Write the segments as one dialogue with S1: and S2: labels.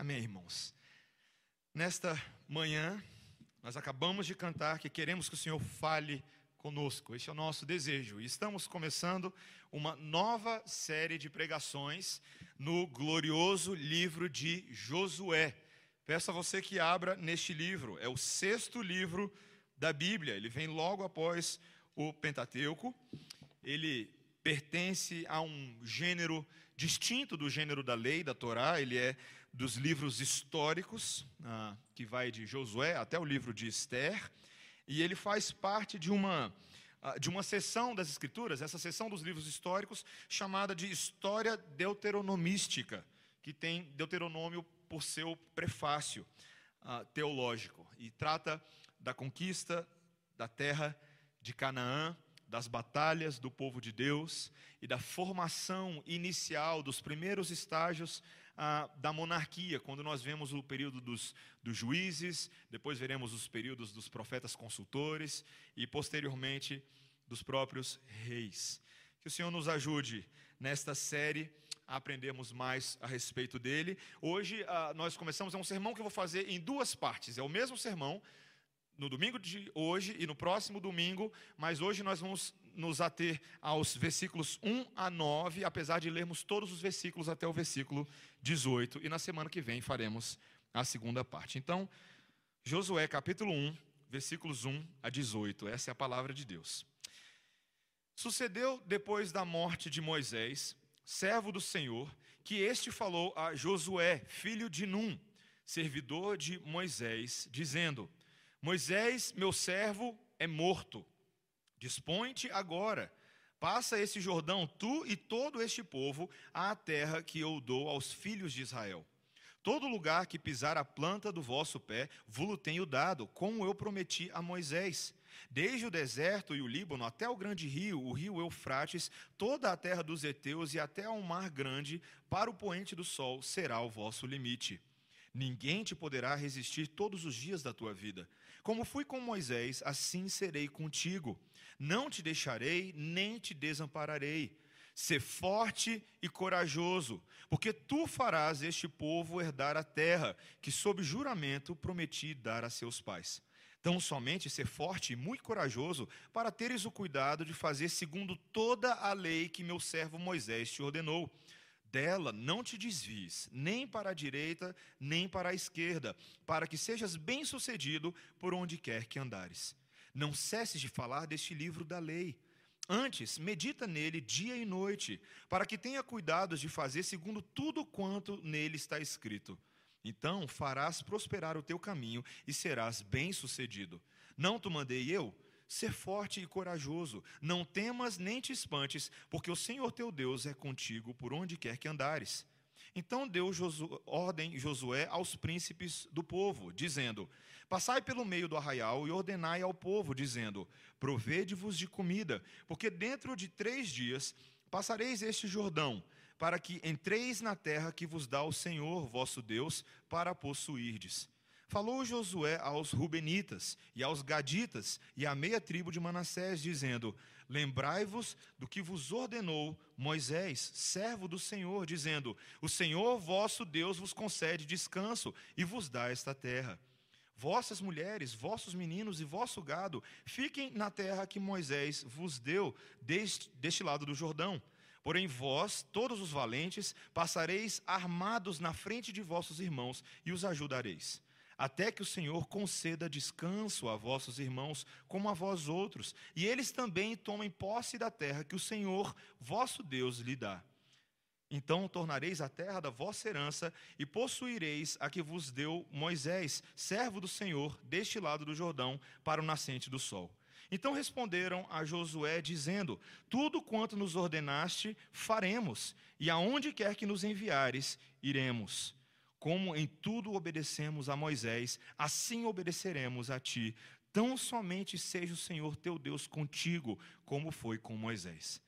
S1: Amém, irmãos. Nesta manhã, nós acabamos de cantar que queremos que o Senhor fale conosco. Este é o nosso desejo. E estamos começando uma nova série de pregações no glorioso livro de Josué. Peço a você que abra neste livro. É o sexto livro da Bíblia. Ele vem logo após o Pentateuco. Ele pertence a um gênero distinto do gênero da lei, da Torá. Ele é dos livros históricos, ah, que vai de Josué até o livro de Esther. E ele faz parte de uma ah, de uma seção das Escrituras, essa seção dos livros históricos, chamada de História Deuteronomística, que tem Deuteronômio por seu prefácio uh, teológico, e trata da conquista da terra de Canaã, das batalhas do povo de Deus e da formação inicial dos primeiros estágios ah, da monarquia, quando nós vemos o período dos, dos juízes, depois veremos os períodos dos profetas consultores e, posteriormente, dos próprios reis. Que o Senhor nos ajude nesta série a aprendermos mais a respeito dele. Hoje ah, nós começamos, é um sermão que eu vou fazer em duas partes, é o mesmo sermão no domingo de hoje e no próximo domingo, mas hoje nós vamos nos ater aos versículos 1 a 9, apesar de lermos todos os versículos até o versículo 18, e na semana que vem faremos a segunda parte. Então, Josué capítulo 1, versículos 1 a 18, essa é a palavra de Deus. Sucedeu depois da morte de Moisés, servo do Senhor, que este falou a Josué, filho de Num, servidor de Moisés, dizendo: Moisés, meu servo, é morto. Dispõe-te agora, passa esse Jordão, tu e todo este povo, à terra que eu dou aos filhos de Israel. Todo lugar que pisar a planta do vosso pé, vos tenho dado, como eu prometi a Moisés. Desde o deserto e o Líbano até o grande rio, o rio Eufrates, toda a terra dos heteus e até ao mar grande, para o poente do sol será o vosso limite. Ninguém te poderá resistir todos os dias da tua vida. Como fui com Moisés, assim serei contigo. Não te deixarei, nem te desampararei. Ser forte e corajoso, porque tu farás este povo herdar a terra, que sob juramento prometi dar a seus pais. Tão somente ser forte e muito corajoso, para teres o cuidado de fazer segundo toda a lei que meu servo Moisés te ordenou dela não te desvies, nem para a direita, nem para a esquerda, para que sejas bem-sucedido por onde quer que andares. Não cesses de falar deste livro da lei. Antes, medita nele dia e noite, para que tenha cuidado de fazer segundo tudo quanto nele está escrito. Então farás prosperar o teu caminho e serás bem-sucedido. Não te mandei eu? Ser forte e corajoso, não temas nem te espantes, porque o Senhor teu Deus é contigo por onde quer que andares. Então deu Josué, ordem Josué aos príncipes do povo, dizendo: Passai pelo meio do arraial e ordenai ao povo, dizendo: Provede-vos de comida, porque dentro de três dias passareis este Jordão, para que entreis na terra que vos dá o Senhor vosso Deus para possuirdes. Falou Josué aos Rubenitas e aos Gaditas e à meia tribo de Manassés, dizendo: Lembrai-vos do que vos ordenou Moisés, servo do Senhor, dizendo: O Senhor vosso Deus vos concede descanso e vos dá esta terra. Vossas mulheres, vossos meninos e vosso gado fiquem na terra que Moisés vos deu deste, deste lado do Jordão. Porém, vós, todos os valentes, passareis armados na frente de vossos irmãos e os ajudareis até que o Senhor conceda descanso a vossos irmãos, como a vós outros, e eles também tomem posse da terra que o Senhor, vosso Deus, lhe dá. Então tornareis a terra da vossa herança e possuireis a que vos deu Moisés, servo do Senhor, deste lado do Jordão, para o nascente do sol. Então responderam a Josué, dizendo: Tudo quanto nos ordenaste, faremos, e aonde quer que nos enviares, iremos. Como em tudo obedecemos a Moisés, assim obedeceremos a ti. Tão somente seja o Senhor teu Deus contigo, como foi com Moisés.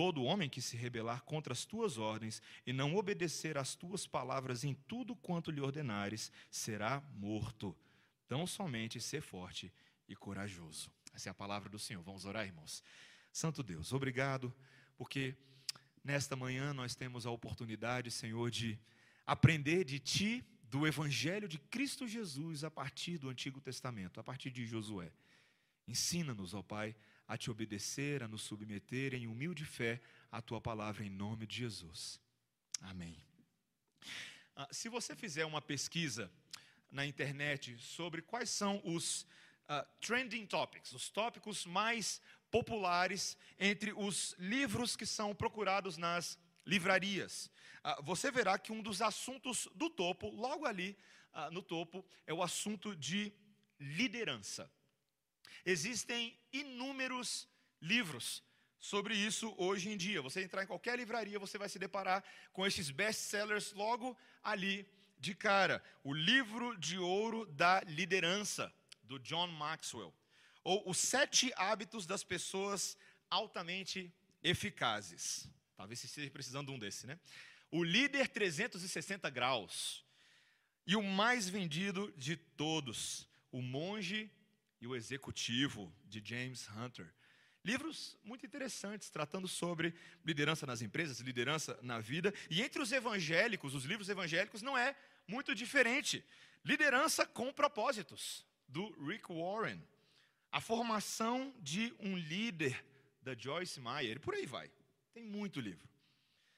S1: Todo homem que se rebelar contra as tuas ordens e não obedecer às tuas palavras em tudo quanto lhe ordenares, será morto. Tão somente ser forte e corajoso. Essa é a palavra do Senhor. Vamos orar, irmãos. Santo Deus, obrigado, porque nesta manhã nós temos a oportunidade, Senhor, de aprender de ti, do Evangelho de Cristo Jesus a partir do Antigo Testamento, a partir de Josué. Ensina-nos, ó Pai, a te obedecer, a nos submeter em humilde fé à tua palavra em nome de Jesus. Amém. Ah, se você fizer uma pesquisa na internet sobre quais são os uh, trending topics, os tópicos mais populares entre os livros que são procurados nas livrarias. Uh, você verá que um dos assuntos do topo, logo ali uh, no topo, é o assunto de liderança. Existem inúmeros livros sobre isso hoje em dia. Você entrar em qualquer livraria, você vai se deparar com esses best-sellers logo ali de cara. O livro de ouro da liderança do John Maxwell, ou Os Sete Hábitos das Pessoas Altamente Eficazes. Talvez você esteja precisando de um desse, né? O Líder 360 Graus. E o mais vendido de todos, O Monge e o Executivo, de James Hunter. Livros muito interessantes, tratando sobre liderança nas empresas, liderança na vida. E entre os evangélicos, os livros evangélicos, não é muito diferente. Liderança com propósitos do Rick Warren, a formação de um líder da Joyce Meyer, e por aí vai. Tem muito livro.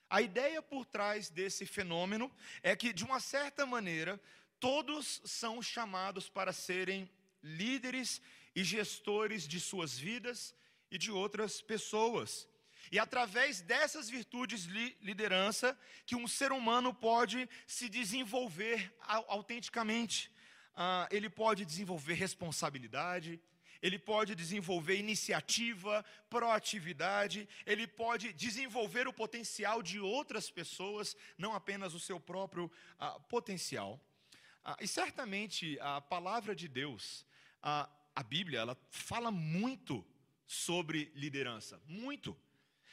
S1: A ideia por trás desse fenômeno é que, de uma certa maneira, todos são chamados para serem líderes e gestores de suas vidas e de outras pessoas. E através dessas virtudes de liderança que um ser humano pode se desenvolver autenticamente ah, ele pode desenvolver responsabilidade, ele pode desenvolver iniciativa, proatividade, ele pode desenvolver o potencial de outras pessoas, não apenas o seu próprio ah, potencial. Ah, e certamente a palavra de Deus, a, a Bíblia, ela fala muito sobre liderança, muito.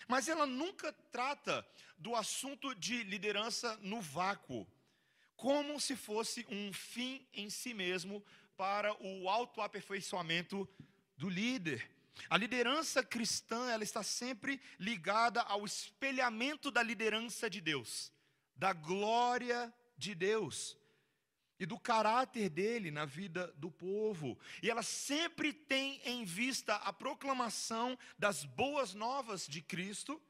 S1: Mas ela nunca trata do assunto de liderança no vácuo como se fosse um fim em si mesmo para o autoaperfeiçoamento do líder. A liderança cristã, ela está sempre ligada ao espelhamento da liderança de Deus, da glória de Deus e do caráter dele na vida do povo. E ela sempre tem em vista a proclamação das boas novas de Cristo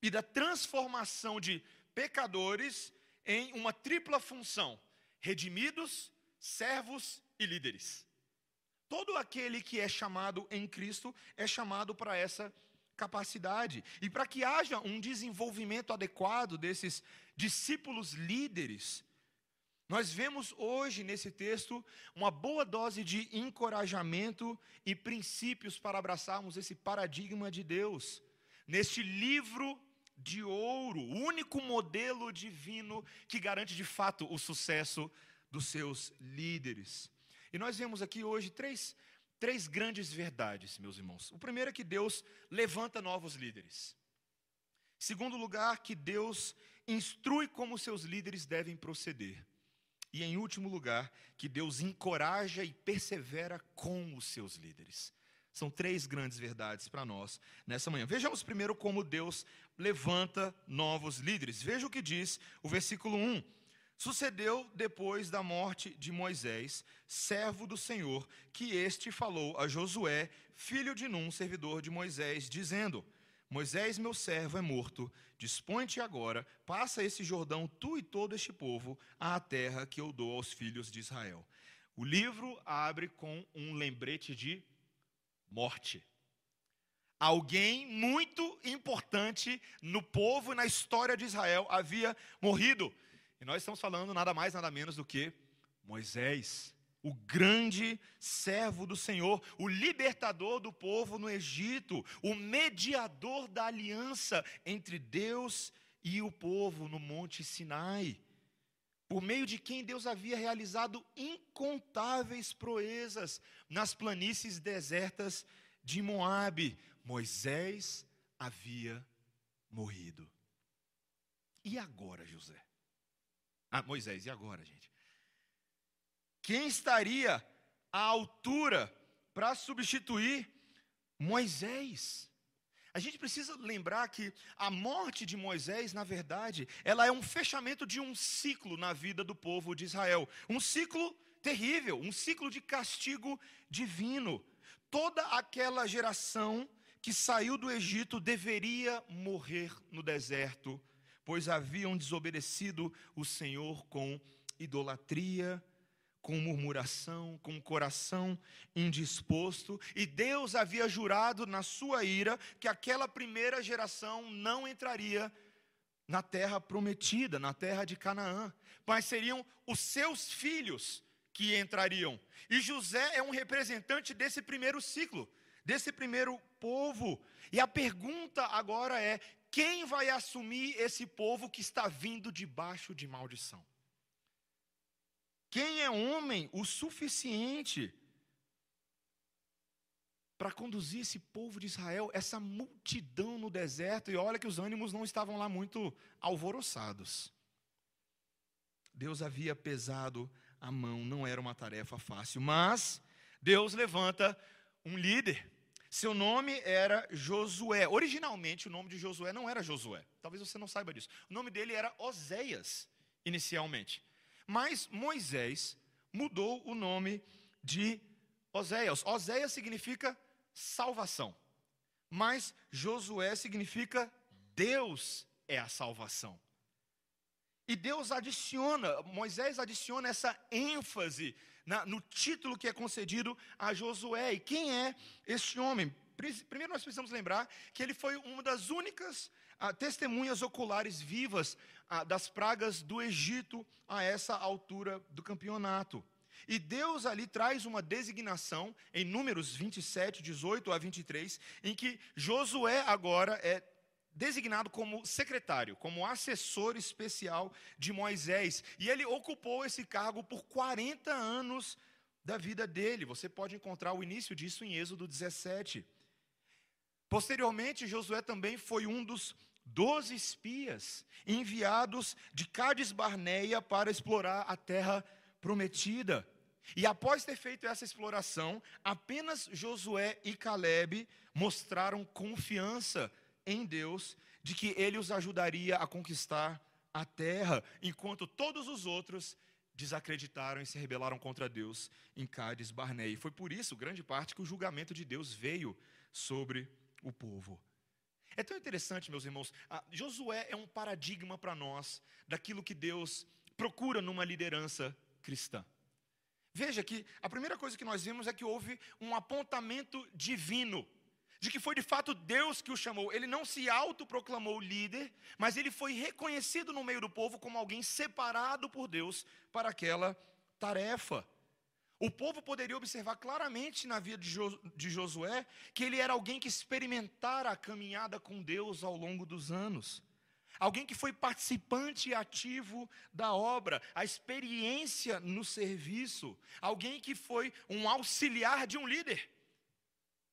S1: e da transformação de pecadores em uma tripla função: redimidos, servos e líderes. Todo aquele que é chamado em Cristo é chamado para essa capacidade. E para que haja um desenvolvimento adequado desses discípulos líderes, nós vemos hoje nesse texto uma boa dose de encorajamento e princípios para abraçarmos esse paradigma de Deus. Neste livro de ouro, o único modelo divino que garante de fato o sucesso dos seus líderes. E nós vemos aqui hoje três, três grandes verdades, meus irmãos. O primeiro é que Deus levanta novos líderes. Segundo lugar, que Deus instrui como seus líderes devem proceder. E em último lugar, que Deus encoraja e persevera com os seus líderes. São três grandes verdades para nós nessa manhã. Vejamos primeiro como Deus levanta novos líderes. Veja o que diz o versículo 1. Sucedeu depois da morte de Moisés, servo do Senhor, que este falou a Josué, filho de Num, servidor de Moisés, dizendo: Moisés, meu servo, é morto. Dispõe-te agora, passa esse Jordão, tu e todo este povo, à terra que eu dou aos filhos de Israel. O livro abre com um lembrete de morte. Alguém muito importante no povo e na história de Israel havia morrido. E nós estamos falando nada mais, nada menos do que Moisés, o grande servo do Senhor, o libertador do povo no Egito, o mediador da aliança entre Deus e o povo no Monte Sinai por meio de quem Deus havia realizado incontáveis proezas nas planícies desertas de Moabe. Moisés havia morrido. E agora, José? Ah, Moisés, e agora, gente? Quem estaria à altura para substituir Moisés? A gente precisa lembrar que a morte de Moisés, na verdade, ela é um fechamento de um ciclo na vida do povo de Israel. Um ciclo terrível, um ciclo de castigo divino. Toda aquela geração que saiu do Egito deveria morrer no deserto, pois haviam desobedecido o Senhor com idolatria, com murmuração, com o coração indisposto, e Deus havia jurado na sua ira que aquela primeira geração não entraria na terra prometida, na terra de Canaã, mas seriam os seus filhos que entrariam. E José é um representante desse primeiro ciclo, desse primeiro povo. E a pergunta agora é: quem vai assumir esse povo que está vindo debaixo de maldição? Quem é homem o suficiente para conduzir esse povo de Israel, essa multidão no deserto? E olha que os ânimos não estavam lá muito alvoroçados. Deus havia pesado a mão, não era uma tarefa fácil, mas Deus levanta um líder. Seu nome era Josué. Originalmente, o nome de Josué não era Josué. Talvez você não saiba disso. O nome dele era Oséias, inicialmente. Mas Moisés mudou o nome de Oséias. Oséias significa salvação. Mas Josué significa Deus é a salvação. E Deus adiciona, Moisés adiciona essa ênfase na, no título que é concedido a Josué. E quem é este homem? Primeiro nós precisamos lembrar que ele foi uma das únicas testemunhas oculares vivas das pragas do Egito a essa altura do campeonato. E Deus ali traz uma designação em Números 27, 18 a 23, em que Josué agora é designado como secretário, como assessor especial de Moisés. E ele ocupou esse cargo por 40 anos da vida dele. Você pode encontrar o início disso em Êxodo 17. Posteriormente, Josué também foi um dos doze espias enviados de Cádiz Barneia para explorar a terra prometida. E após ter feito essa exploração, apenas Josué e Caleb mostraram confiança em Deus de que ele os ajudaria a conquistar a terra, enquanto todos os outros desacreditaram e se rebelaram contra Deus em Cádiz Barneia. E foi por isso, grande parte, que o julgamento de Deus veio sobre o povo. É tão interessante, meus irmãos. Josué é um paradigma para nós daquilo que Deus procura numa liderança cristã. Veja que a primeira coisa que nós vimos é que houve um apontamento divino, de que foi de fato Deus que o chamou. Ele não se autoproclamou líder, mas ele foi reconhecido no meio do povo como alguém separado por Deus para aquela tarefa. O povo poderia observar claramente na vida de Josué que ele era alguém que experimentara a caminhada com Deus ao longo dos anos. Alguém que foi participante ativo da obra, a experiência no serviço. Alguém que foi um auxiliar de um líder.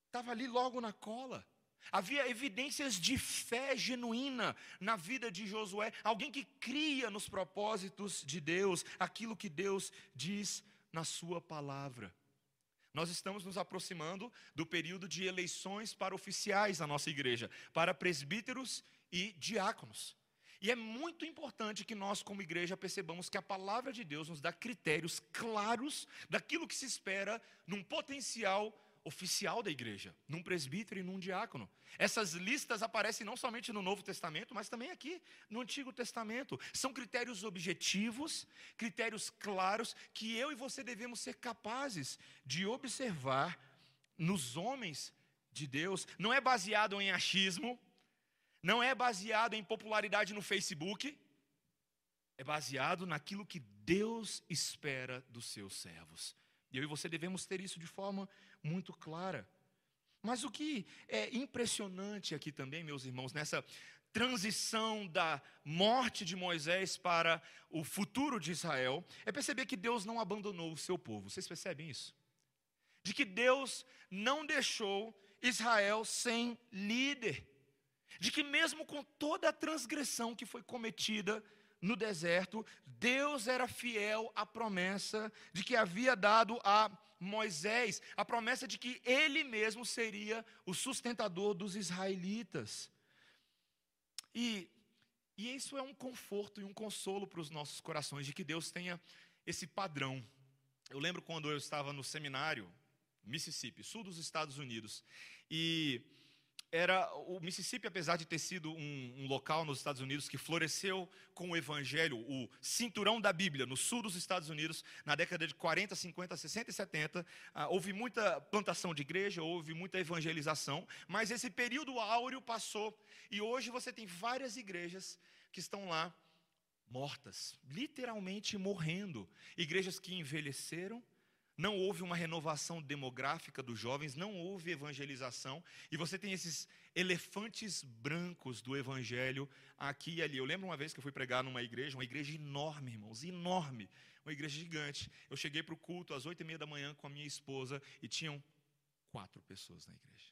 S1: Estava ali logo na cola. Havia evidências de fé genuína na vida de Josué. Alguém que cria nos propósitos de Deus, aquilo que Deus diz na Sua palavra. Nós estamos nos aproximando do período de eleições para oficiais na nossa igreja, para presbíteros e diáconos. E é muito importante que nós, como igreja, percebamos que a palavra de Deus nos dá critérios claros daquilo que se espera num potencial oficial da igreja, num presbítero e num diácono. Essas listas aparecem não somente no Novo Testamento, mas também aqui no Antigo Testamento. São critérios objetivos, critérios claros que eu e você devemos ser capazes de observar nos homens de Deus. Não é baseado em achismo, não é baseado em popularidade no Facebook, é baseado naquilo que Deus espera dos seus servos. E eu e você devemos ter isso de forma muito clara. Mas o que é impressionante aqui também, meus irmãos, nessa transição da morte de Moisés para o futuro de Israel, é perceber que Deus não abandonou o seu povo. Vocês percebem isso? De que Deus não deixou Israel sem líder. De que mesmo com toda a transgressão que foi cometida no deserto, Deus era fiel à promessa de que havia dado a Moisés, a promessa de que ele mesmo seria o sustentador dos israelitas. E, e isso é um conforto e um consolo para os nossos corações, de que Deus tenha esse padrão. Eu lembro quando eu estava no seminário, Mississippi, sul dos Estados Unidos, e era o Mississippi, apesar de ter sido um, um, local nos Estados Unidos que floresceu com o Evangelho, o cinturão da Bíblia, no sul dos Estados Unidos, na década de 40, 50, 60 e 70, ah, houve muita plantação de igreja, houve muita evangelização, mas esse período áureo passou e hoje você tem várias igrejas que estão lá mortas, literalmente morrendo, igrejas que envelheceram não houve uma renovação demográfica dos jovens, não houve evangelização, e você tem esses elefantes brancos do evangelho aqui e ali. Eu lembro uma vez que eu fui pregar numa igreja, uma igreja enorme, irmãos, enorme, uma igreja gigante. Eu cheguei para o culto às oito e meia da manhã com a minha esposa e tinham quatro pessoas na igreja.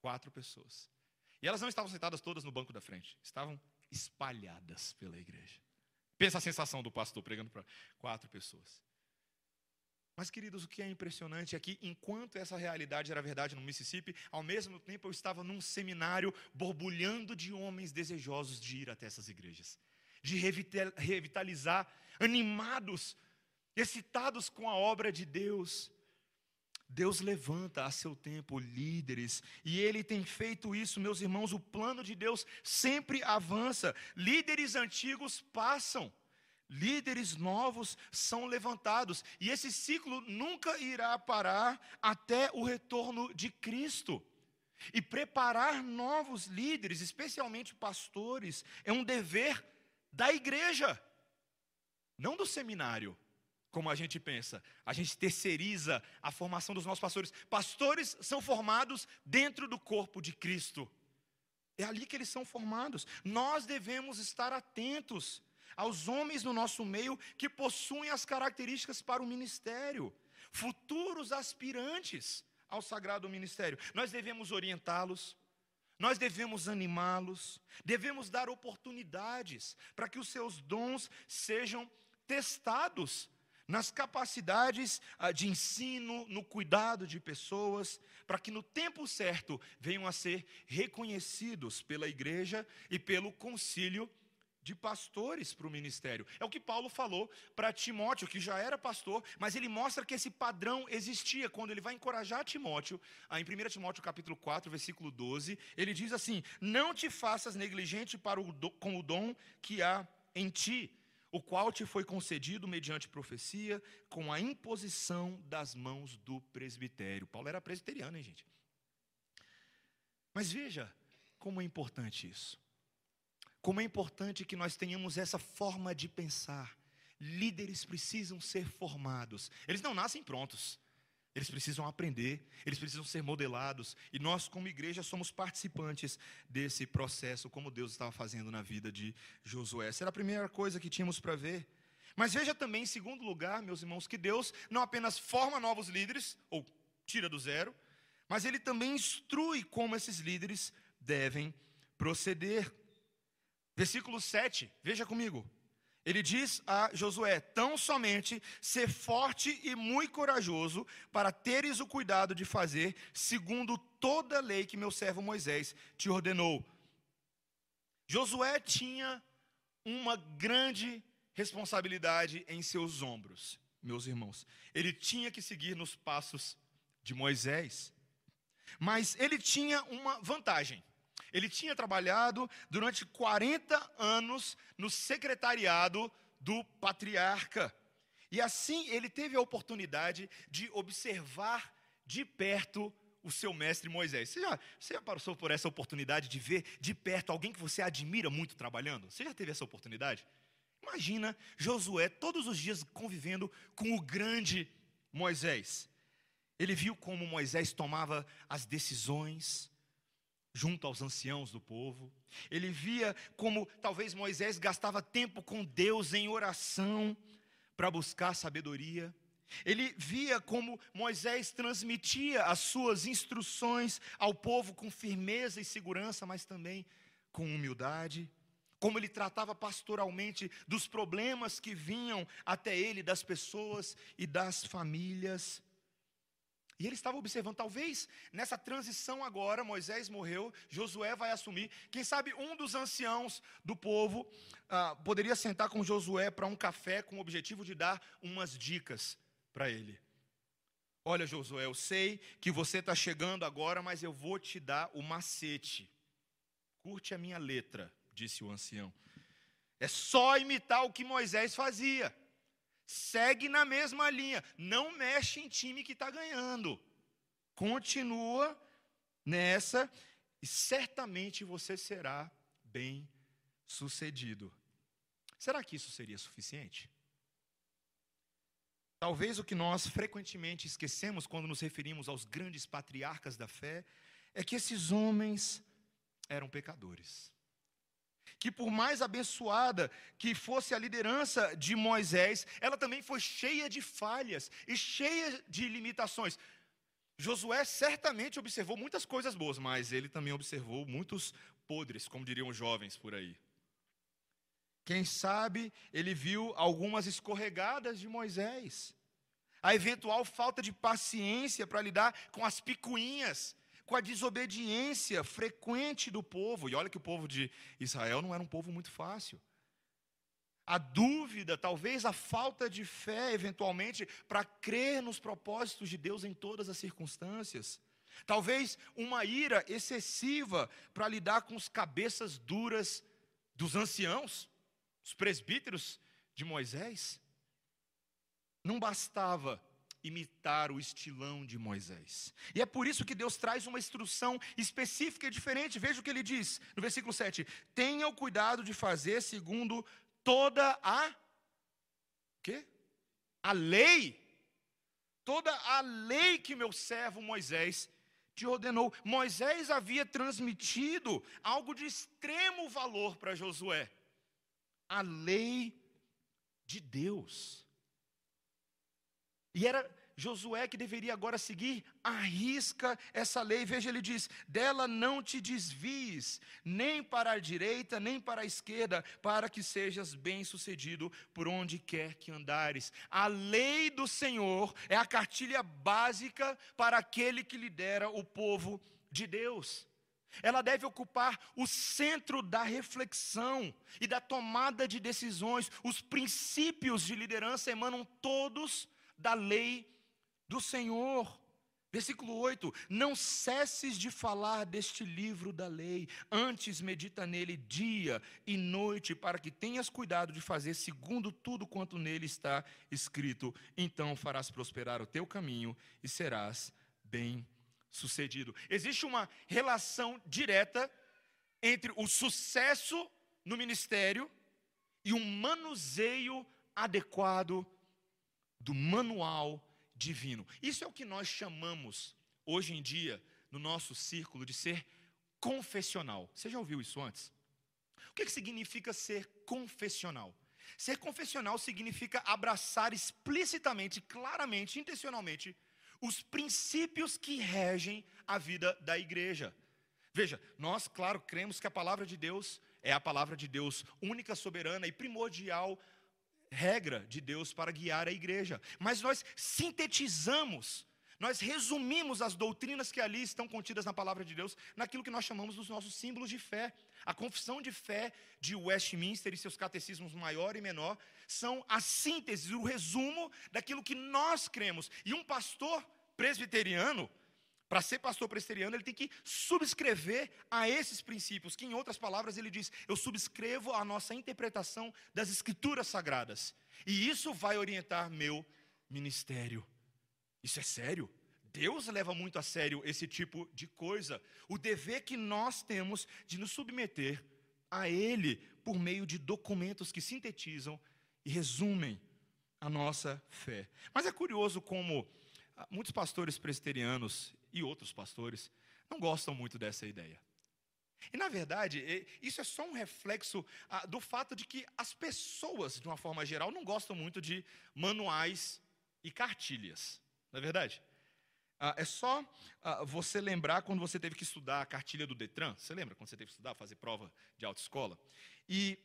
S1: Quatro pessoas. E elas não estavam sentadas todas no banco da frente, estavam espalhadas pela igreja. Pensa a sensação do pastor pregando para quatro pessoas. Mas, queridos, o que é impressionante é que, enquanto essa realidade era verdade no Mississippi, ao mesmo tempo eu estava num seminário borbulhando de homens desejosos de ir até essas igrejas, de revitalizar, animados, excitados com a obra de Deus. Deus levanta a seu tempo líderes, e Ele tem feito isso, meus irmãos. O plano de Deus sempre avança, líderes antigos passam líderes novos são levantados, e esse ciclo nunca irá parar até o retorno de Cristo. E preparar novos líderes, especialmente pastores, é um dever da igreja, não do seminário, como a gente pensa. A gente terceiriza a formação dos nossos pastores. Pastores são formados dentro do corpo de Cristo. É ali que eles são formados. Nós devemos estar atentos aos homens no nosso meio que possuem as características para o ministério, futuros aspirantes ao sagrado ministério. Nós devemos orientá-los, nós devemos animá-los, devemos dar oportunidades para que os seus dons sejam testados nas capacidades ah, de ensino, no cuidado de pessoas, para que no tempo certo venham a ser reconhecidos pela igreja e pelo concílio de pastores para o ministério. É o que Paulo falou para Timóteo, que já era pastor, mas ele mostra que esse padrão existia quando ele vai encorajar Timóteo, em 1 Timóteo capítulo 4, versículo 12, ele diz assim: "Não te faças negligente para o do, com o dom que há em ti, o qual te foi concedido mediante profecia, com a imposição das mãos do presbitério." Paulo era presbiteriano, hein, gente? Mas veja como é importante isso. Como é importante que nós tenhamos essa forma de pensar. Líderes precisam ser formados. Eles não nascem prontos. Eles precisam aprender, eles precisam ser modelados, e nós, como igreja, somos participantes desse processo, como Deus estava fazendo na vida de Josué. Essa era a primeira coisa que tínhamos para ver. Mas veja também, em segundo lugar, meus irmãos, que Deus não apenas forma novos líderes, ou tira do zero, mas Ele também instrui como esses líderes devem proceder. Versículo 7, veja comigo. Ele diz a Josué: Tão somente ser forte e muito corajoso, para teres o cuidado de fazer segundo toda a lei que meu servo Moisés te ordenou. Josué tinha uma grande responsabilidade em seus ombros, meus irmãos. Ele tinha que seguir nos passos de Moisés. Mas ele tinha uma vantagem. Ele tinha trabalhado durante 40 anos no secretariado do patriarca. E assim ele teve a oportunidade de observar de perto o seu mestre Moisés. Você já, você já passou por essa oportunidade de ver de perto alguém que você admira muito trabalhando? Você já teve essa oportunidade? Imagina Josué todos os dias convivendo com o grande Moisés. Ele viu como Moisés tomava as decisões, junto aos anciãos do povo. Ele via como talvez Moisés gastava tempo com Deus em oração para buscar sabedoria. Ele via como Moisés transmitia as suas instruções ao povo com firmeza e segurança, mas também com humildade. como ele tratava pastoralmente dos problemas que vinham até ele, das pessoas e das famílias. E ele estava observando, talvez nessa transição agora, Moisés morreu, Josué vai assumir. Quem sabe um dos anciãos do povo ah, poderia sentar com Josué para um café com o objetivo de dar umas dicas para ele. Olha, Josué, eu sei que você está chegando agora, mas eu vou te dar o macete. Curte a minha letra, disse o ancião. É só imitar o que Moisés fazia. Segue na mesma linha. Não mexe em time que está ganhando. Continua nessa e certamente você será bem sucedido. Será que isso seria suficiente? Talvez o que nós frequentemente esquecemos quando nos referimos aos grandes patriarcas da fé é que esses homens eram pecadores. Que por mais abençoada que fosse a liderança de Moisés, ela também foi cheia de falhas e cheia de limitações. Josué certamente observou muitas coisas boas, mas ele também observou muitos podres, como diriam jovens por aí. Quem sabe ele viu algumas escorregadas de Moisés, a eventual falta de paciência para lidar com as picuinhas, com a desobediência frequente do povo. E olha que o povo de Israel não era um povo muito fácil. A dúvida, talvez a falta de fé, eventualmente, para crer nos propósitos de Deus em todas as circunstâncias. Talvez uma ira excessiva para lidar com os cabeças duras dos anciãos os presbíteros de Moisés, não bastava imitar o estilão de Moisés. E é por isso que Deus traz uma instrução específica e diferente. Veja o que ele diz no versículo 7: Tenha o cuidado de fazer segundo toda a quê? A lei. Toda a lei que meu servo Moisés te ordenou. Moisés havia transmitido algo de extremo valor para Josué a lei de Deus. E era Josué que deveria agora seguir à risca essa lei. Veja, ele diz: dela não te desvies, nem para a direita, nem para a esquerda, para que sejas bem-sucedido por onde quer que andares. A lei do Senhor é a cartilha básica para aquele que lidera o povo de Deus. Ela deve ocupar o centro da reflexão e da tomada de decisões. Os princípios de liderança emanam todos da lei do Senhor. Versículo 8: Não cesses de falar deste livro da lei, antes medita nele dia e noite, para que tenhas cuidado de fazer segundo tudo quanto nele está escrito. Então farás prosperar o teu caminho e serás bem sucedido. Existe uma relação direta entre o sucesso no ministério e um manuseio adequado do manual divino. Isso é o que nós chamamos hoje em dia no nosso círculo de ser confessional. Você já ouviu isso antes? O que, que significa ser confessional? Ser confessional significa abraçar explicitamente, claramente, intencionalmente os princípios que regem a vida da igreja. Veja, nós, claro, cremos que a palavra de Deus é a palavra de Deus única, soberana e primordial regra de Deus para guiar a igreja. Mas nós sintetizamos, nós resumimos as doutrinas que ali estão contidas na palavra de Deus naquilo que nós chamamos dos nossos símbolos de fé. A confissão de fé de Westminster e seus catecismos maior e menor são a síntese, o resumo daquilo que nós cremos. E um pastor presbiteriano, para ser pastor presbiteriano, ele tem que subscrever a esses princípios, que em outras palavras ele diz: eu subscrevo a nossa interpretação das escrituras sagradas. E isso vai orientar meu ministério. Isso é sério? Deus leva muito a sério esse tipo de coisa. O dever que nós temos de nos submeter a Ele por meio de documentos que sintetizam e resumem a nossa fé. Mas é curioso como ah, muitos pastores presbiterianos e outros pastores não gostam muito dessa ideia. E na verdade, isso é só um reflexo ah, do fato de que as pessoas, de uma forma geral, não gostam muito de manuais e cartilhas. Não é verdade? Ah, é só ah, você lembrar quando você teve que estudar a cartilha do Detran. Você lembra quando você teve que estudar, fazer prova de autoescola? E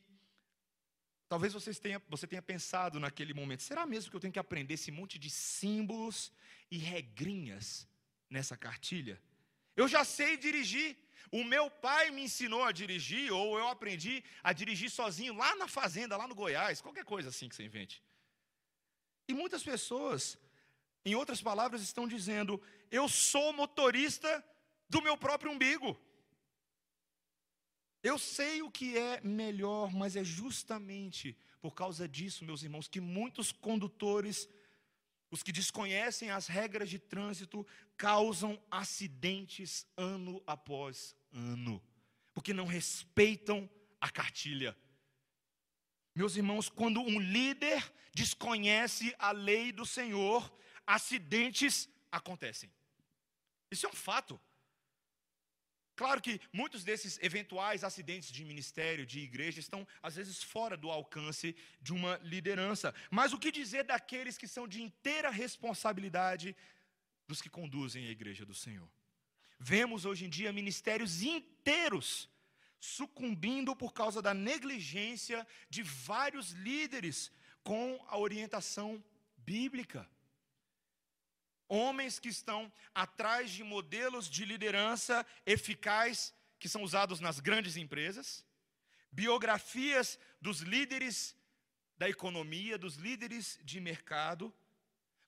S1: talvez você tenha, você tenha pensado naquele momento: será mesmo que eu tenho que aprender esse monte de símbolos e regrinhas nessa cartilha? Eu já sei dirigir. O meu pai me ensinou a dirigir, ou eu aprendi a dirigir sozinho lá na fazenda, lá no Goiás, qualquer coisa assim que você invente. E muitas pessoas em outras palavras, estão dizendo: eu sou motorista do meu próprio umbigo. Eu sei o que é melhor, mas é justamente por causa disso, meus irmãos, que muitos condutores, os que desconhecem as regras de trânsito, causam acidentes ano após ano, porque não respeitam a cartilha. Meus irmãos, quando um líder desconhece a lei do Senhor, acidentes acontecem. Isso é um fato. Claro que muitos desses eventuais acidentes de ministério, de igreja, estão às vezes fora do alcance de uma liderança. Mas o que dizer daqueles que são de inteira responsabilidade dos que conduzem a igreja do Senhor? Vemos hoje em dia ministérios inteiros sucumbindo por causa da negligência de vários líderes com a orientação bíblica. Homens que estão atrás de modelos de liderança eficaz que são usados nas grandes empresas, biografias dos líderes da economia, dos líderes de mercado,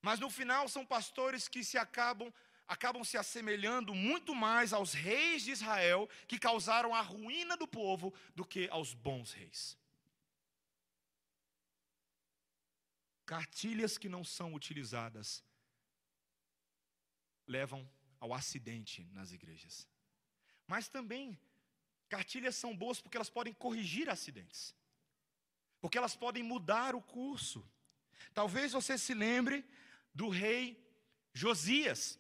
S1: mas no final são pastores que se acabam acabam se assemelhando muito mais aos reis de Israel que causaram a ruína do povo do que aos bons reis. Cartilhas que não são utilizadas levam ao acidente nas igrejas. Mas também, cartilhas são boas porque elas podem corrigir acidentes, porque elas podem mudar o curso. Talvez você se lembre do rei Josias.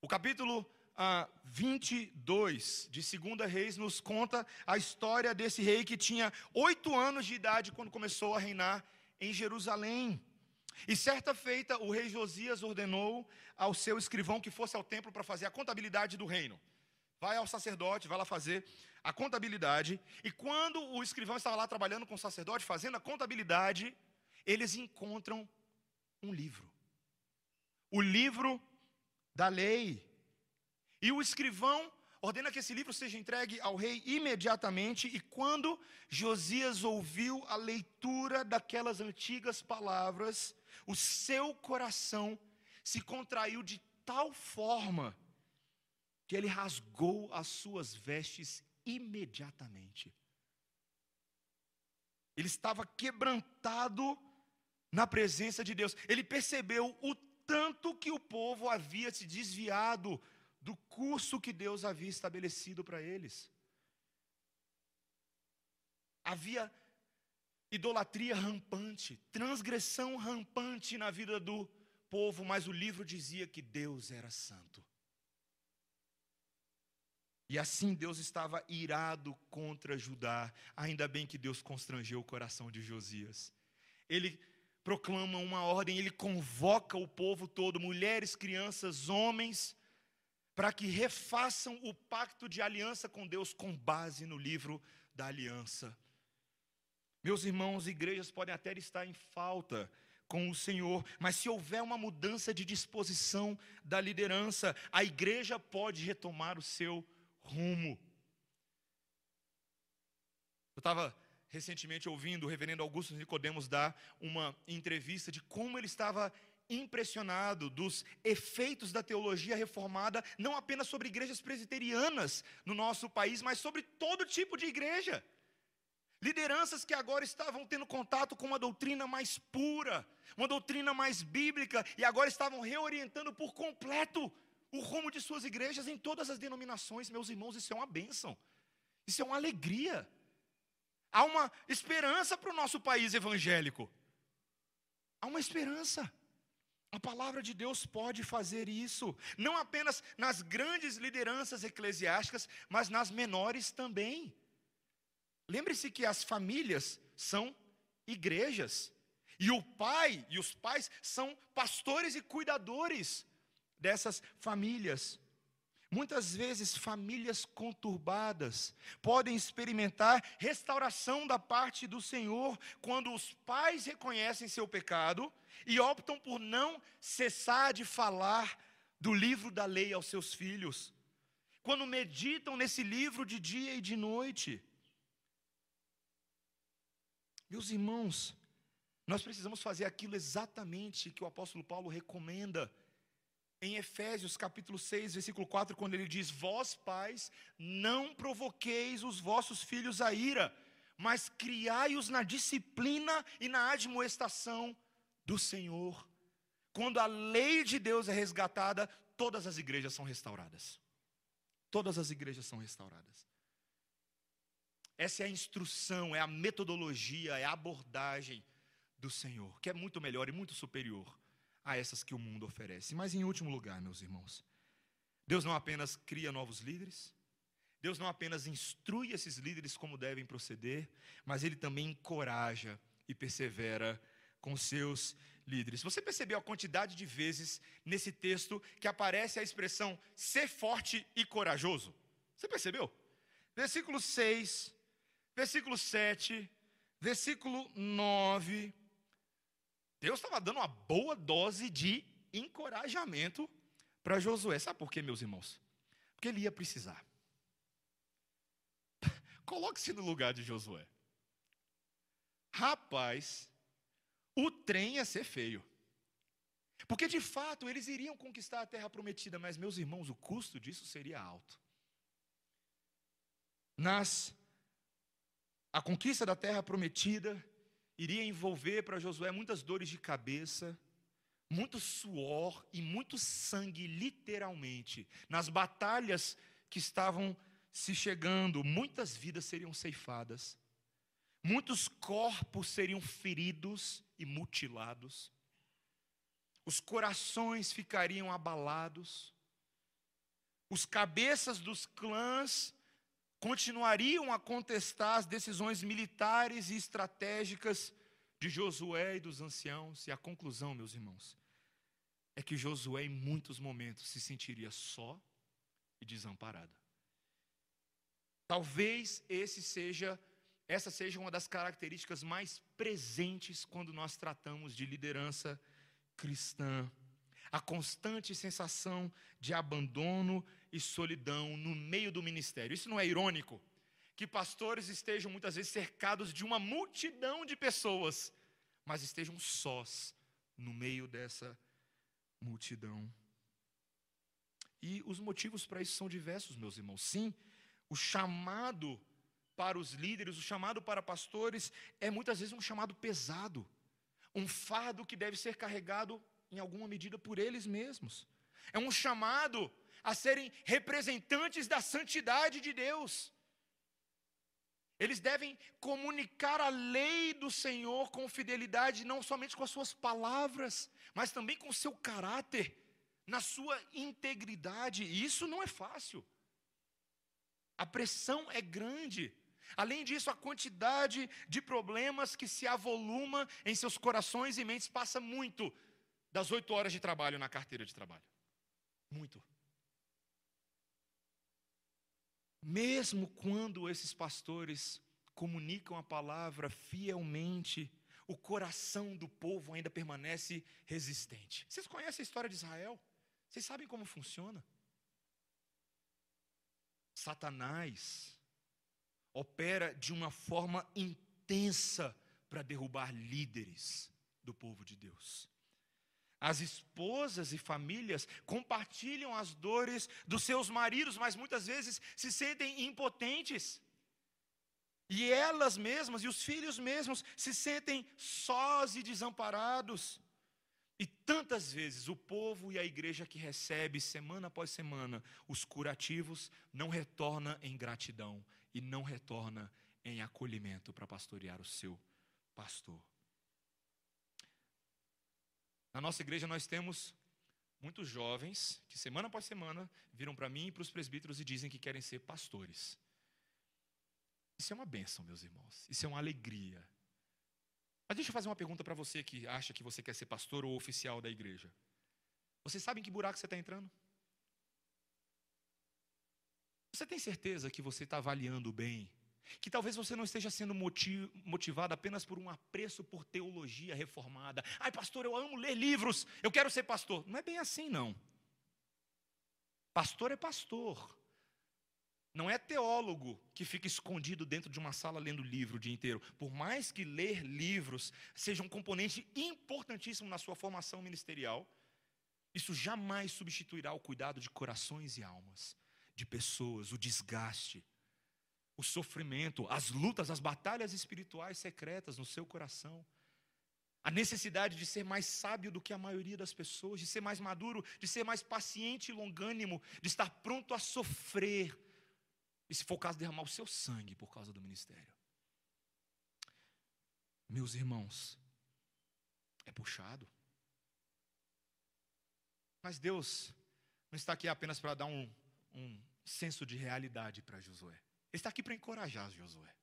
S1: O capítulo ah, 22 de 2 Reis nos conta a história desse rei que tinha oito anos de idade quando começou a reinar em Jerusalém. E certa feita, o rei Josias ordenou ao seu escrivão que fosse ao templo para fazer a contabilidade do reino. Vai ao sacerdote, vai lá fazer a contabilidade. E quando o escrivão estava lá trabalhando com o sacerdote, fazendo a contabilidade, eles encontram um livro. O livro da lei. E o escrivão ordena que esse livro seja entregue ao rei imediatamente. E quando Josias ouviu a leitura daquelas antigas palavras, o seu coração se contraiu de tal forma que ele rasgou as suas vestes imediatamente. Ele estava quebrantado na presença de Deus. Ele percebeu o tanto que o povo havia se desviado do curso que Deus havia estabelecido para eles. Havia idolatria rampante, transgressão rampante na vida do povo, mas o livro dizia que Deus era santo. E assim Deus estava irado contra Judá. Ainda bem que Deus constrangeu o coração de Josias. Ele proclama uma ordem, ele convoca o povo todo, mulheres, crianças, homens, para que refaçam o pacto de aliança com Deus com base no livro da aliança. Meus irmãos, igrejas podem até estar em falta com o Senhor, mas se houver uma mudança de disposição da liderança, a igreja pode retomar o seu rumo. Eu estava recentemente ouvindo o reverendo Augusto Nicodemos dar uma entrevista de como ele estava impressionado dos efeitos da teologia reformada, não apenas sobre igrejas presbiterianas no nosso país, mas sobre todo tipo de igreja. Lideranças que agora estavam tendo contato com uma doutrina mais pura, uma doutrina mais bíblica, e agora estavam reorientando por completo o rumo de suas igrejas em todas as denominações. Meus irmãos, isso é uma bênção, isso é uma alegria. Há uma esperança para o nosso país evangélico. Há uma esperança. A palavra de Deus pode fazer isso, não apenas nas grandes lideranças eclesiásticas, mas nas menores também. Lembre-se que as famílias são igrejas. E o pai e os pais são pastores e cuidadores dessas famílias. Muitas vezes, famílias conturbadas podem experimentar restauração da parte do Senhor quando os pais reconhecem seu pecado e optam por não cessar de falar do livro da lei aos seus filhos. Quando meditam nesse livro de dia e de noite. Meus irmãos, nós precisamos fazer aquilo exatamente que o apóstolo Paulo recomenda em Efésios capítulo 6, versículo 4, quando ele diz: Vós, pais, não provoqueis os vossos filhos a ira, mas criai-os na disciplina e na admoestação do Senhor. Quando a lei de Deus é resgatada, todas as igrejas são restauradas. Todas as igrejas são restauradas. Essa é a instrução, é a metodologia, é a abordagem do Senhor, que é muito melhor e muito superior a essas que o mundo oferece. Mas em último lugar, meus irmãos, Deus não apenas cria novos líderes, Deus não apenas instrui esses líderes como devem proceder, mas Ele também encoraja e persevera com seus líderes. Você percebeu a quantidade de vezes nesse texto que aparece a expressão ser forte e corajoso? Você percebeu? Versículo 6, versículo 7, versículo 9, Deus estava dando uma boa dose de encorajamento para Josué. Sabe por quê, meus irmãos? Porque ele ia precisar. Coloque-se no lugar de Josué. Rapaz, o trem ia ser feio. Porque de fato eles iriam conquistar a terra prometida, mas meus irmãos, o custo disso seria alto. Nas a conquista da terra prometida iria envolver para Josué muitas dores de cabeça, muito suor e muito sangue, literalmente. Nas batalhas que estavam se chegando, muitas vidas seriam ceifadas, muitos corpos seriam feridos e mutilados, os corações ficariam abalados, os cabeças dos clãs continuariam a contestar as decisões militares e estratégicas de Josué e dos anciãos, e a conclusão, meus irmãos, é que Josué em muitos momentos se sentiria só e desamparado. Talvez esse seja essa seja uma das características mais presentes quando nós tratamos de liderança cristã. A constante sensação de abandono e solidão no meio do ministério. Isso não é irônico? Que pastores estejam muitas vezes cercados de uma multidão de pessoas, mas estejam sós no meio dessa multidão. E os motivos para isso são diversos, meus irmãos. Sim, o chamado para os líderes, o chamado para pastores, é muitas vezes um chamado pesado, um fardo que deve ser carregado em alguma medida por eles mesmos. É um chamado a serem representantes da santidade de Deus. Eles devem comunicar a lei do Senhor com fidelidade, não somente com as suas palavras, mas também com o seu caráter, na sua integridade. E isso não é fácil. A pressão é grande. Além disso, a quantidade de problemas que se avoluma em seus corações e mentes passa muito das oito horas de trabalho na carteira de trabalho. Muito. Mesmo quando esses pastores comunicam a palavra fielmente, o coração do povo ainda permanece resistente. Vocês conhecem a história de Israel? Vocês sabem como funciona? Satanás opera de uma forma intensa para derrubar líderes do povo de Deus. As esposas e famílias compartilham as dores dos seus maridos, mas muitas vezes se sentem impotentes. E elas mesmas e os filhos mesmos se sentem sós e desamparados. E tantas vezes o povo e a igreja que recebe semana após semana os curativos não retorna em gratidão e não retorna em acolhimento para pastorear o seu pastor. Na nossa igreja nós temos muitos jovens que semana após semana viram para mim e para os presbíteros e dizem que querem ser pastores. Isso é uma bênção, meus irmãos. Isso é uma alegria. Mas deixa eu fazer uma pergunta para você que acha que você quer ser pastor ou oficial da igreja. Você sabe em que buraco você está entrando? Você tem certeza que você está avaliando bem? Que talvez você não esteja sendo motivado apenas por um apreço por teologia reformada. Ai, pastor, eu amo ler livros, eu quero ser pastor. Não é bem assim, não. Pastor é pastor. Não é teólogo que fica escondido dentro de uma sala lendo livro o dia inteiro. Por mais que ler livros seja um componente importantíssimo na sua formação ministerial, isso jamais substituirá o cuidado de corações e almas, de pessoas, o desgaste, o sofrimento, as lutas, as batalhas espirituais secretas no seu coração. A necessidade de ser mais sábio do que a maioria das pessoas, de ser mais maduro, de ser mais paciente e longânimo, de estar pronto a sofrer e, se for o caso, derramar o seu sangue por causa do ministério. Meus irmãos, é puxado. Mas Deus não está aqui apenas para dar um, um senso de realidade para Josué. Ele está aqui para encorajar Josué.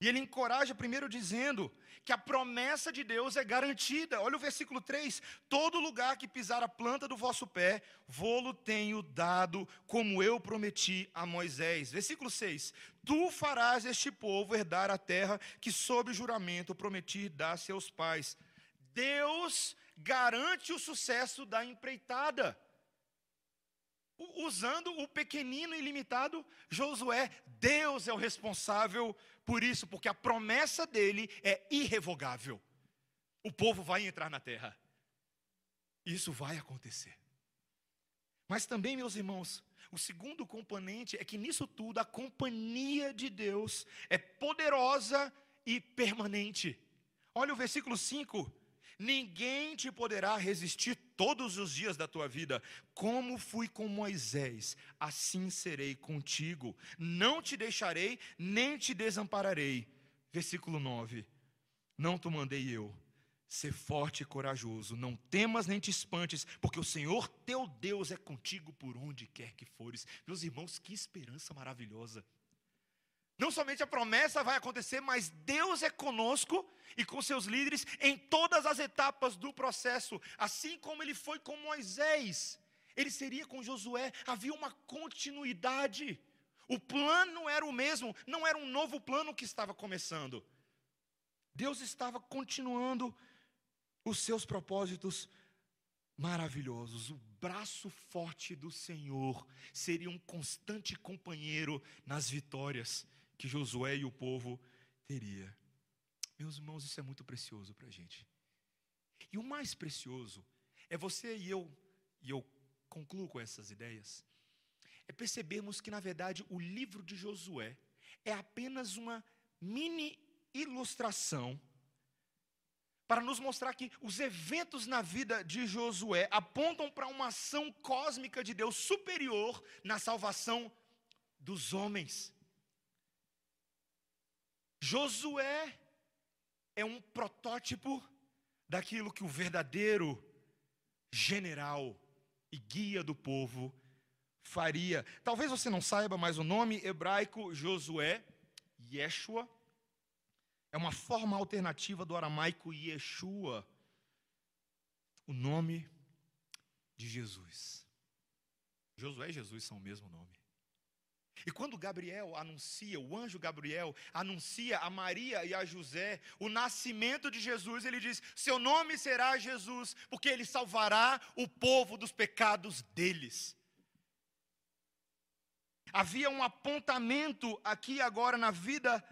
S1: E ele encoraja primeiro dizendo que a promessa de Deus é garantida. Olha o versículo 3: Todo lugar que pisar a planta do vosso pé, vou-lo tenho dado, como eu prometi a Moisés. Versículo 6: Tu farás este povo herdar a terra que, sob juramento, prometi dar seus pais. Deus garante o sucesso da empreitada usando o pequenino e limitado Josué. Deus é o responsável por isso, porque a promessa dele é irrevogável. O povo vai entrar na terra. Isso vai acontecer. Mas também, meus irmãos, o segundo componente é que nisso tudo a companhia de Deus é poderosa e permanente. Olha o versículo 5. Ninguém te poderá resistir todos os dias da tua vida. Como fui com Moisés, assim serei contigo. Não te deixarei, nem te desampararei. Versículo 9. Não te mandei eu. Ser forte e corajoso, não temas nem te espantes, porque o Senhor teu Deus é contigo por onde quer que fores. Meus irmãos, que esperança maravilhosa. Não somente a promessa vai acontecer, mas Deus é conosco e com seus líderes em todas as etapas do processo, assim como ele foi com Moisés. Ele seria com Josué, havia uma continuidade. O plano era o mesmo, não era um novo plano que estava começando. Deus estava continuando os seus propósitos maravilhosos. O braço forte do Senhor seria um constante companheiro nas vitórias que Josué e o povo teria. Meus irmãos, isso é muito precioso para a gente. E o mais precioso é você e eu, e eu concluo com essas ideias, é percebermos que, na verdade, o livro de Josué é apenas uma mini ilustração para nos mostrar que os eventos na vida de Josué apontam para uma ação cósmica de Deus superior na salvação dos homens. Josué é um protótipo daquilo que o verdadeiro general e guia do povo faria. Talvez você não saiba, mas o nome hebraico Josué, Yeshua, é uma forma alternativa do aramaico Yeshua, o nome de Jesus. Josué e Jesus são o mesmo nome. E quando Gabriel anuncia, o anjo Gabriel anuncia a Maria e a José o nascimento de Jesus, ele diz: Seu nome será Jesus, porque ele salvará o povo dos pecados deles. Havia um apontamento aqui agora na vida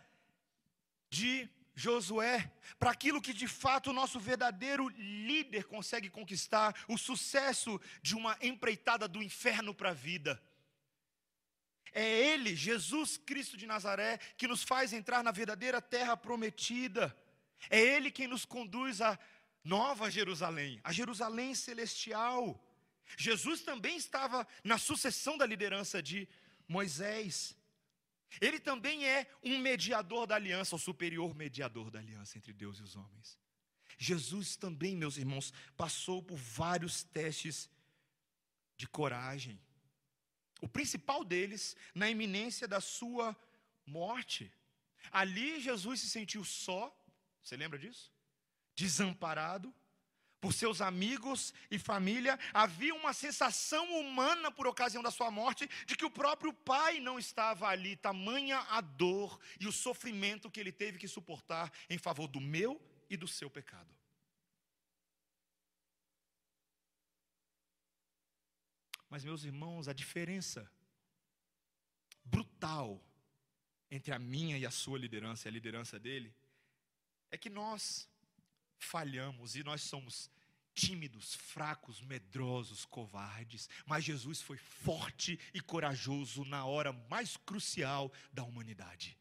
S1: de Josué para aquilo que de fato o nosso verdadeiro líder consegue conquistar o sucesso de uma empreitada do inferno para a vida. É Ele, Jesus Cristo de Nazaré, que nos faz entrar na verdadeira terra prometida. É Ele quem nos conduz à nova Jerusalém, a Jerusalém celestial. Jesus também estava na sucessão da liderança de Moisés. Ele também é um mediador da aliança, o superior mediador da aliança entre Deus e os homens. Jesus também, meus irmãos, passou por vários testes de coragem. O principal deles na iminência da sua morte. Ali Jesus se sentiu só, você lembra disso? Desamparado, por seus amigos e família, havia uma sensação humana por ocasião da sua morte de que o próprio pai não estava ali, tamanha a dor e o sofrimento que ele teve que suportar em favor do meu e do seu pecado. Mas, meus irmãos, a diferença brutal entre a minha e a sua liderança e a liderança dele é que nós falhamos e nós somos tímidos, fracos, medrosos, covardes, mas Jesus foi forte e corajoso na hora mais crucial da humanidade.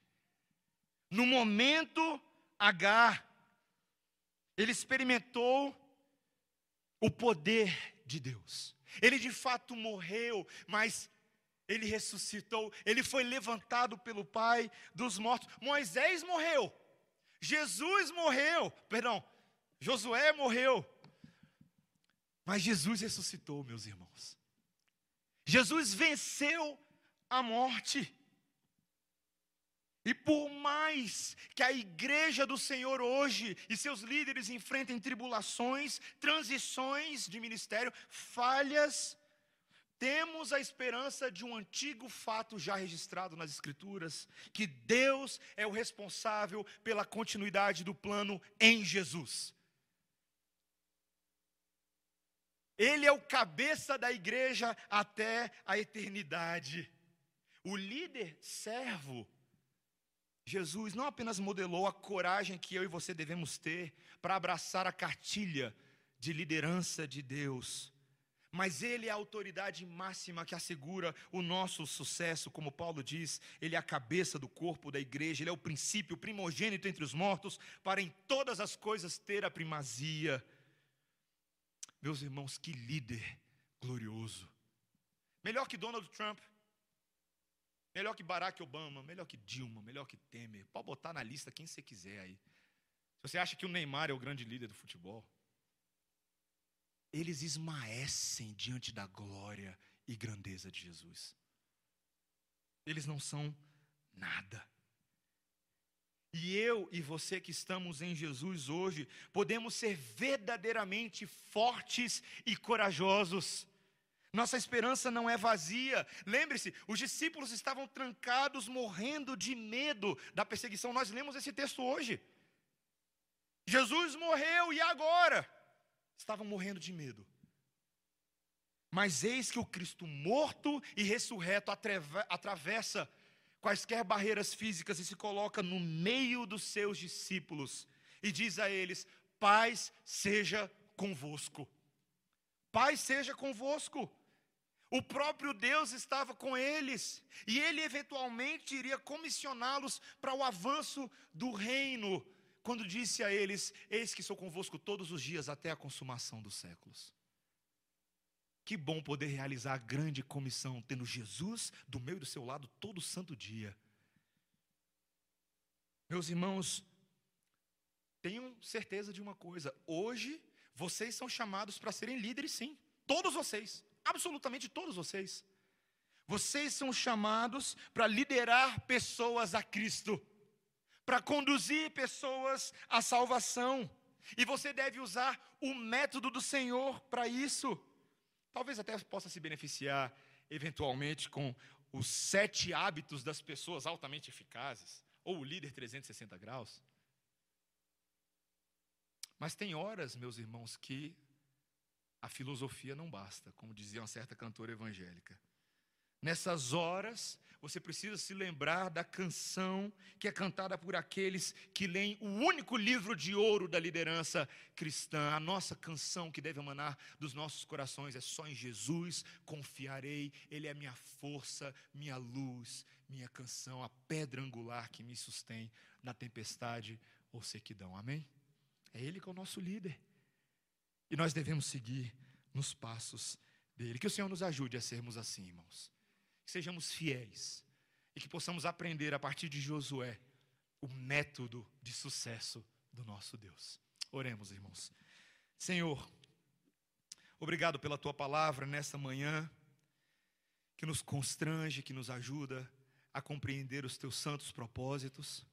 S1: No momento H, ele experimentou o poder de Deus. Ele de fato morreu, mas ele ressuscitou, ele foi levantado pelo Pai dos mortos. Moisés morreu, Jesus morreu, perdão, Josué morreu, mas Jesus ressuscitou, meus irmãos. Jesus venceu a morte. E por mais que a igreja do Senhor hoje e seus líderes enfrentem tribulações, transições de ministério, falhas, temos a esperança de um antigo fato já registrado nas Escrituras, que Deus é o responsável pela continuidade do plano em Jesus. Ele é o cabeça da igreja até a eternidade. O líder servo, Jesus não apenas modelou a coragem que eu e você devemos ter para abraçar a cartilha de liderança de Deus, mas Ele é a autoridade máxima que assegura o nosso sucesso, como Paulo diz, Ele é a cabeça do corpo da igreja, Ele é o princípio primogênito entre os mortos, para em todas as coisas ter a primazia. Meus irmãos, que líder glorioso. Melhor que Donald Trump, melhor que Barack Obama, melhor que Dilma, melhor que Temer. Pode botar na lista quem você quiser aí. Se você acha que o Neymar é o grande líder do futebol, eles esmaecem diante da glória e grandeza de Jesus. Eles não são nada. E eu e você que estamos em Jesus hoje, podemos ser verdadeiramente fortes e corajosos. Nossa esperança não é vazia. Lembre-se, os discípulos estavam trancados, morrendo de medo da perseguição. Nós lemos esse texto hoje. Jesus morreu e agora? Estavam morrendo de medo. Mas eis que o Cristo morto e ressurreto atravessa quaisquer barreiras físicas e se coloca no meio dos seus discípulos e diz a eles: Paz seja convosco. Paz seja convosco. O próprio Deus estava com eles e ele eventualmente iria comissioná-los para o avanço do reino, quando disse a eles: Eis que sou convosco todos os dias até a consumação dos séculos. Que bom poder realizar a grande comissão, tendo Jesus do meio do seu lado todo santo dia. Meus irmãos, tenham certeza de uma coisa: hoje vocês são chamados para serem líderes, sim. Todos vocês, absolutamente todos vocês. Vocês são chamados para liderar pessoas a Cristo, para conduzir pessoas à salvação. E você deve usar o método do Senhor para isso. Talvez até possa se beneficiar, eventualmente, com os sete hábitos das pessoas altamente eficazes, ou o líder 360 graus. Mas tem horas, meus irmãos, que a filosofia não basta, como dizia uma certa cantora evangélica. Nessas horas, você precisa se lembrar da canção que é cantada por aqueles que leem o único livro de ouro da liderança cristã. A nossa canção que deve emanar dos nossos corações é só em Jesus confiarei, Ele é minha força, minha luz, minha canção, a pedra angular que me sustém na tempestade ou sequidão. Amém? É Ele que é o nosso líder. E nós devemos seguir nos passos dele. Que o Senhor nos ajude a sermos assim, irmãos que sejamos fiéis e que possamos aprender a partir de Josué o método de sucesso do nosso Deus. Oremos, irmãos. Senhor, obrigado pela tua palavra nesta manhã, que nos constrange, que nos ajuda a compreender os teus santos propósitos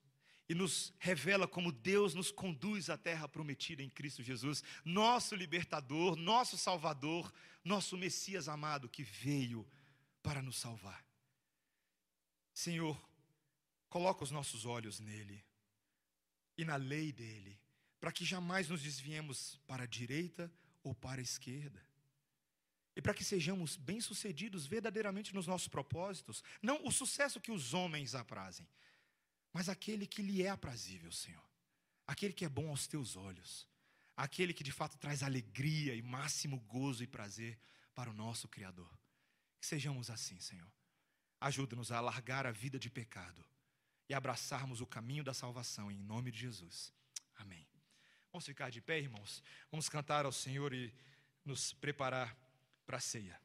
S1: e nos revela como Deus nos conduz à terra prometida em Cristo Jesus, nosso libertador, nosso salvador, nosso Messias amado que veio para nos salvar. Senhor, coloca os nossos olhos nele e na lei dele, para que jamais nos desviemos para a direita ou para a esquerda. E para que sejamos bem-sucedidos verdadeiramente nos nossos propósitos, não o sucesso que os homens aprazem, mas aquele que lhe é aprazível, Senhor. Aquele que é bom aos teus olhos. Aquele que de fato traz alegria e máximo gozo e prazer para o nosso Criador. Que sejamos assim, Senhor. Ajuda-nos a alargar a vida de pecado e abraçarmos o caminho da salvação, em nome de Jesus. Amém. Vamos ficar de pé, irmãos? Vamos cantar ao Senhor e nos preparar para a ceia.